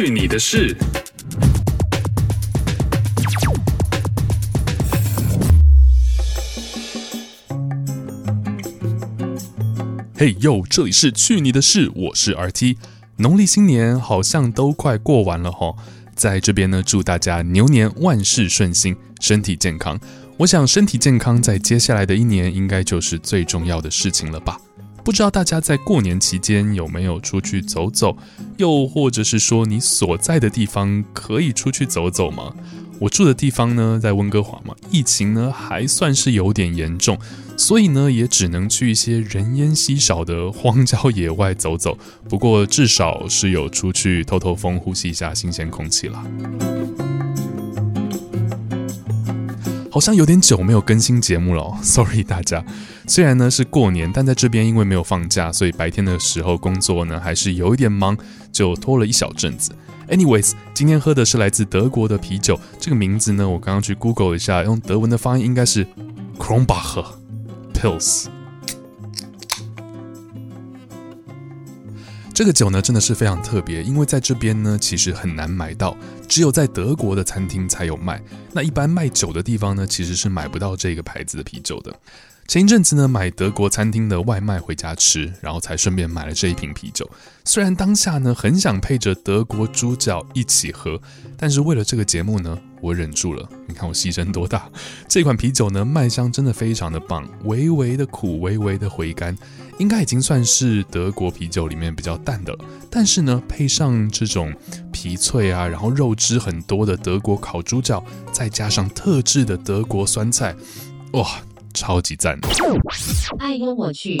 去你的事！嘿呦，这里是去你的事，我是 RT。农历新年好像都快过完了齁，在这边呢，祝大家牛年万事顺心，身体健康。我想身体健康在接下来的一年应该就是最重要的事情了吧。不知道大家在过年期间有没有出去走走，又或者是说你所在的地方可以出去走走吗？我住的地方呢，在温哥华嘛，疫情呢还算是有点严重，所以呢也只能去一些人烟稀少的荒郊野外走走。不过至少是有出去透透风，呼吸一下新鲜空气啦。好像有点久没有更新节目了，sorry 大家。虽然呢是过年，但在这边因为没有放假，所以白天的时候工作呢还是有一点忙，就拖了一小阵子。Anyways，今天喝的是来自德国的啤酒，这个名字呢我刚刚去 Google 一下，用德文的发音应该是 Kronbach Pils。这个酒呢真的是非常特别，因为在这边呢其实很难买到，只有在德国的餐厅才有卖。那一般卖酒的地方呢其实是买不到这个牌子的啤酒的。前一阵子呢买德国餐厅的外卖回家吃，然后才顺便买了这一瓶啤酒。虽然当下呢很想配着德国猪脚一起喝，但是为了这个节目呢我忍住了。你看我牺牲多大？这款啤酒呢麦香真的非常的棒，微微的苦，微微的回甘。应该已经算是德国啤酒里面比较淡的了，但是呢，配上这种皮脆啊，然后肉汁很多的德国烤猪脚，再加上特制的德国酸菜，哇，超级赞！哎呦我去。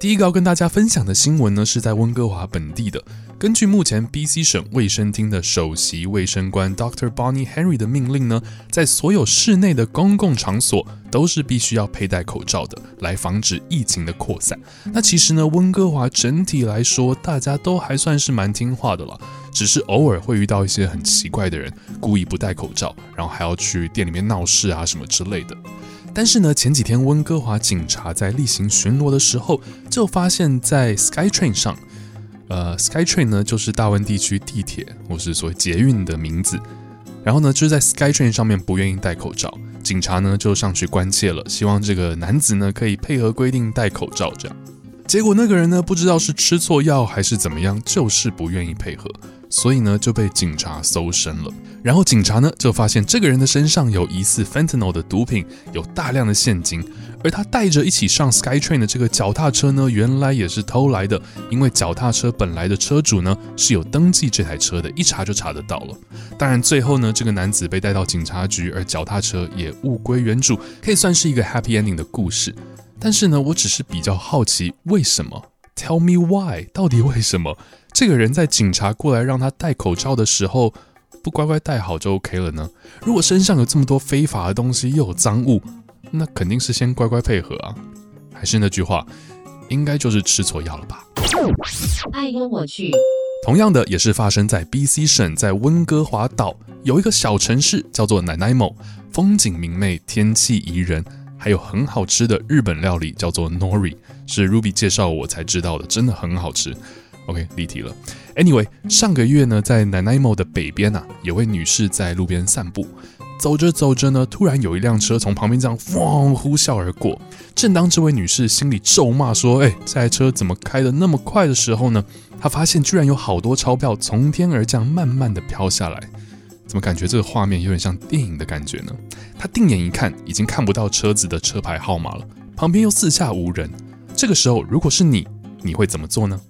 第一个要跟大家分享的新闻呢，是在温哥华本地的。根据目前 BC 省卫生厅的首席卫生官 Dr. Bonnie Henry 的命令呢，在所有室内的公共场所都是必须要佩戴口罩的，来防止疫情的扩散。那其实呢，温哥华整体来说，大家都还算是蛮听话的了，只是偶尔会遇到一些很奇怪的人，故意不戴口罩，然后还要去店里面闹事啊什么之类的。但是呢，前几天温哥华警察在例行巡逻的时候，就发现，在 SkyTrain 上，呃，SkyTrain 呢就是大温地区地铁或是所谓捷运的名字。然后呢，就是在 SkyTrain 上面不愿意戴口罩，警察呢就上去关切了，希望这个男子呢可以配合规定戴口罩。这样，结果那个人呢不知道是吃错药还是怎么样，就是不愿意配合。所以呢，就被警察搜身了。然后警察呢，就发现这个人的身上有疑似 fentanyl 的毒品，有大量的现金。而他带着一起上 SkyTrain 的这个脚踏车呢，原来也是偷来的。因为脚踏车本来的车主呢是有登记这台车的，一查就查得到了。当然，最后呢，这个男子被带到警察局，而脚踏车也物归原主，可以算是一个 happy ending 的故事。但是呢，我只是比较好奇，为什么？Tell me why？到底为什么？这个人在警察过来让他戴口罩的时候，不乖乖戴好就 OK 了呢？如果身上有这么多非法的东西又有赃物，那肯定是先乖乖配合啊。还是那句话，应该就是吃错药了吧？爱跟我去。同样的，也是发生在 BC 省，在温哥华岛有一个小城市叫做 Nanaimo，风景明媚，天气宜人，还有很好吃的日本料理叫做 Nori，是 Ruby 介绍我才知道的，真的很好吃。OK，离题了。Anyway，上个月呢，在 Nanaimo 的北边啊，有位女士在路边散步，走着走着呢，突然有一辆车从旁边这样咣呼啸而过。正当这位女士心里咒骂说：“哎，这台车怎么开得那么快？”的时候呢，她发现居然有好多钞票从天而降，慢慢的飘下来。怎么感觉这个画面有点像电影的感觉呢？她定眼一看，已经看不到车子的车牌号码了，旁边又四下无人。这个时候，如果是你，你会怎么做呢？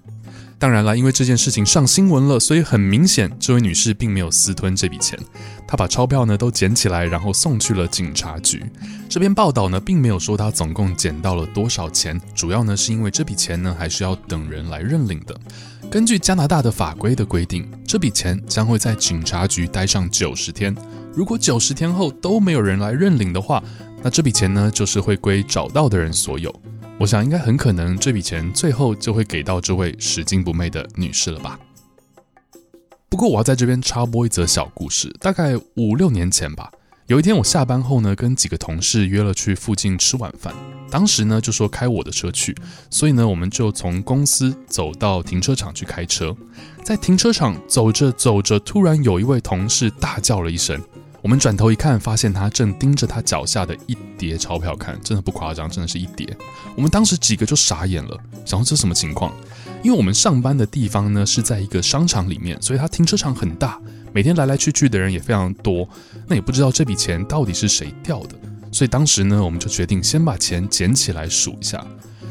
当然了，因为这件事情上新闻了，所以很明显，这位女士并没有私吞这笔钱。她把钞票呢都捡起来，然后送去了警察局。这篇报道呢并没有说她总共捡到了多少钱，主要呢是因为这笔钱呢还是要等人来认领的。根据加拿大的法规的规定，这笔钱将会在警察局待上九十天。如果九十天后都没有人来认领的话，那这笔钱呢就是会归找到的人所有。我想应该很可能这笔钱最后就会给到这位拾金不昧的女士了吧。不过我要在这边插播一则小故事，大概五六年前吧，有一天我下班后呢，跟几个同事约了去附近吃晚饭。当时呢就说开我的车去，所以呢我们就从公司走到停车场去开车。在停车场走着走着，突然有一位同事大叫了一声。我们转头一看，发现他正盯着他脚下的一叠钞票看，真的不夸张，真的是一叠。我们当时几个就傻眼了，想说这什么情况？因为我们上班的地方呢是在一个商场里面，所以他停车场很大，每天来来去去的人也非常多。那也不知道这笔钱到底是谁掉的，所以当时呢，我们就决定先把钱捡起来数一下。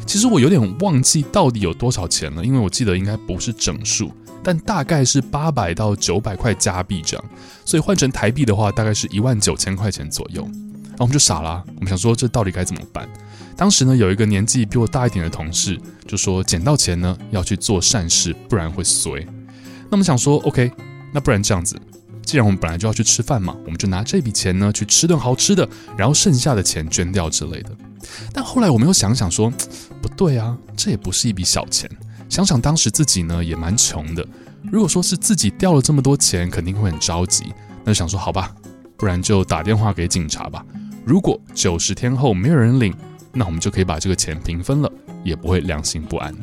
其实我有点忘记到底有多少钱了，因为我记得应该不是整数。但大概是八百到九百块加币这样，所以换成台币的话，大概是一万九千块钱左右。然后我们就傻了，我们想说这到底该怎么办？当时呢，有一个年纪比我大一点的同事就说，捡到钱呢要去做善事，不然会衰。那我们想说，OK，那不然这样子，既然我们本来就要去吃饭嘛，我们就拿这笔钱呢去吃顿好吃的，然后剩下的钱捐掉之类的。但后来我们又想想说，不对啊，这也不是一笔小钱。想想当时自己呢也蛮穷的，如果说是自己掉了这么多钱，肯定会很着急。那就想说好吧，不然就打电话给警察吧。如果九十天后没有人领，那我们就可以把这个钱平分了，也不会良心不安。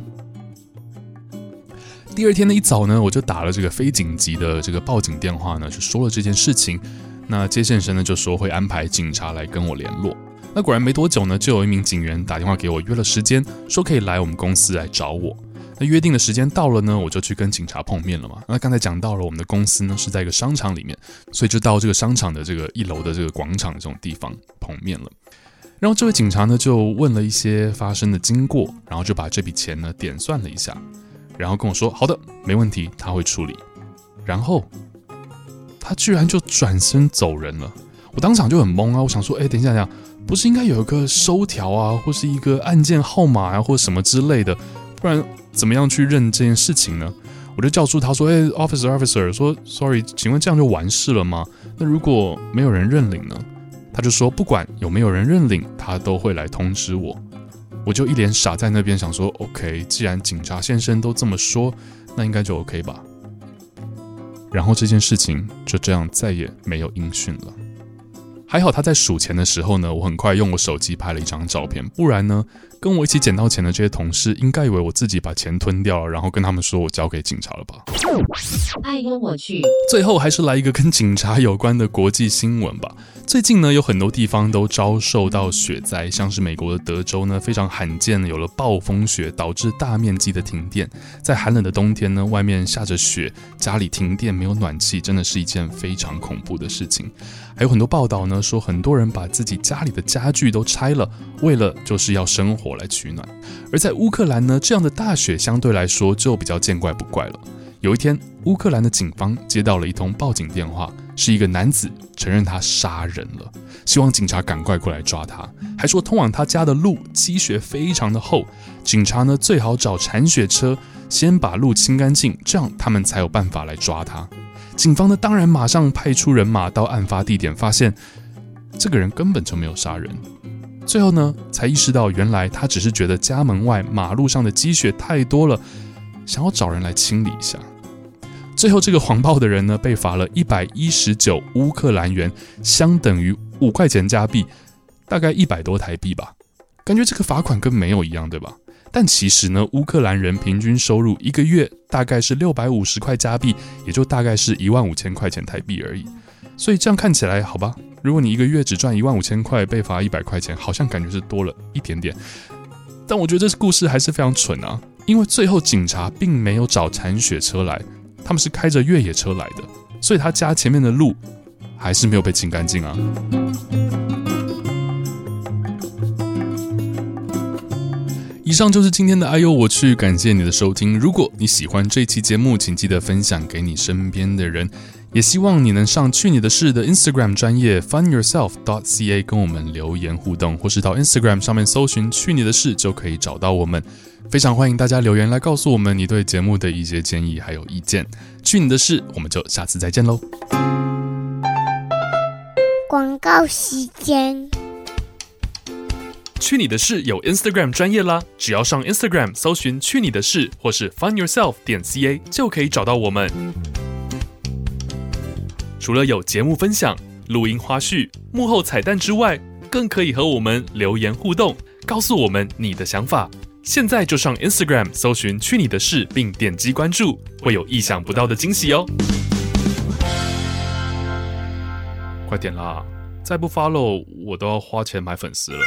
第二天的一早呢，我就打了这个非紧急的这个报警电话呢，就说了这件事情。那接线生呢就说会安排警察来跟我联络。那果然没多久呢，就有一名警员打电话给我约了时间，说可以来我们公司来找我。那约定的时间到了呢，我就去跟警察碰面了嘛。那刚才讲到了，我们的公司呢是在一个商场里面，所以就到这个商场的这个一楼的这个广场这种地方碰面了。然后这位警察呢就问了一些发生的经过，然后就把这笔钱呢点算了一下，然后跟我说：“好的，没问题，他会处理。”然后他居然就转身走人了。我当场就很懵啊，我想说：“哎，等一下，等一下，不是应该有一个收条啊，或是一个案件号码啊，或什么之类的，不然？”怎么样去认这件事情呢？我就叫住他说：“哎，officer，officer，说，sorry，请问这样就完事了吗？那如果没有人认领呢？”他就说：“不管有没有人认领，他都会来通知我。”我就一脸傻在那边想说：“OK，既然警察先生都这么说，那应该就 OK 吧。”然后这件事情就这样再也没有音讯了。还好他在数钱的时候呢，我很快用我手机拍了一张照片，不然呢，跟我一起捡到钱的这些同事应该以为我自己把钱吞掉了，然后跟他们说我交给警察了吧。哎呦我去！最后还是来一个跟警察有关的国际新闻吧。最近呢，有很多地方都遭受到雪灾，像是美国的德州呢，非常罕见的有了暴风雪，导致大面积的停电。在寒冷的冬天呢，外面下着雪，家里停电没有暖气，真的是一件非常恐怖的事情。还有很多报道呢，说很多人把自己家里的家具都拆了，为了就是要生火来取暖。而在乌克兰呢，这样的大雪相对来说就比较见怪不怪了。有一天，乌克兰的警方接到了一通报警电话。是一个男子承认他杀人了，希望警察赶快过来抓他，还说通往他家的路积雪非常的厚，警察呢最好找铲雪车先把路清干净，这样他们才有办法来抓他。警方呢当然马上派出人马到案发地点，发现这个人根本就没有杀人，最后呢才意识到原来他只是觉得家门外马路上的积雪太多了，想要找人来清理一下。最后，这个谎报的人呢，被罚了一百一十九乌克兰元，相等于五块钱加币，大概一百多台币吧。感觉这个罚款跟没有一样，对吧？但其实呢，乌克兰人平均收入一个月大概是六百五十块加币，也就大概是一万五千块钱台币而已。所以这样看起来，好吧，如果你一个月只赚一万五千块，被罚一百块钱，好像感觉是多了一点点。但我觉得这故事还是非常蠢啊，因为最后警察并没有找铲雪车来。他们是开着越野车来的，所以他家前面的路还是没有被清干净啊。以上就是今天的哎呦我去，感谢你的收听。如果你喜欢这期节目，请记得分享给你身边的人，也希望你能上去你的事的 Instagram 专业 funyourself.ca 跟我们留言互动，或是到 Instagram 上面搜寻去你的事就可以找到我们。非常欢迎大家留言来告诉我们你对节目的一些建议还有意见。去你的事，我们就下次再见喽。广告时间。去你的事有 Instagram 专业啦，只要上 Instagram 搜寻去你的事或是 funyourself 点 ca 就可以找到我们。除了有节目分享。录音花絮、幕后彩蛋之外，更可以和我们留言互动，告诉我们你的想法。现在就上 Instagram 搜寻“去你的事”，并点击关注，会有意想不到的惊喜哦！快点啦，再不 follow 我都要花钱买粉丝了。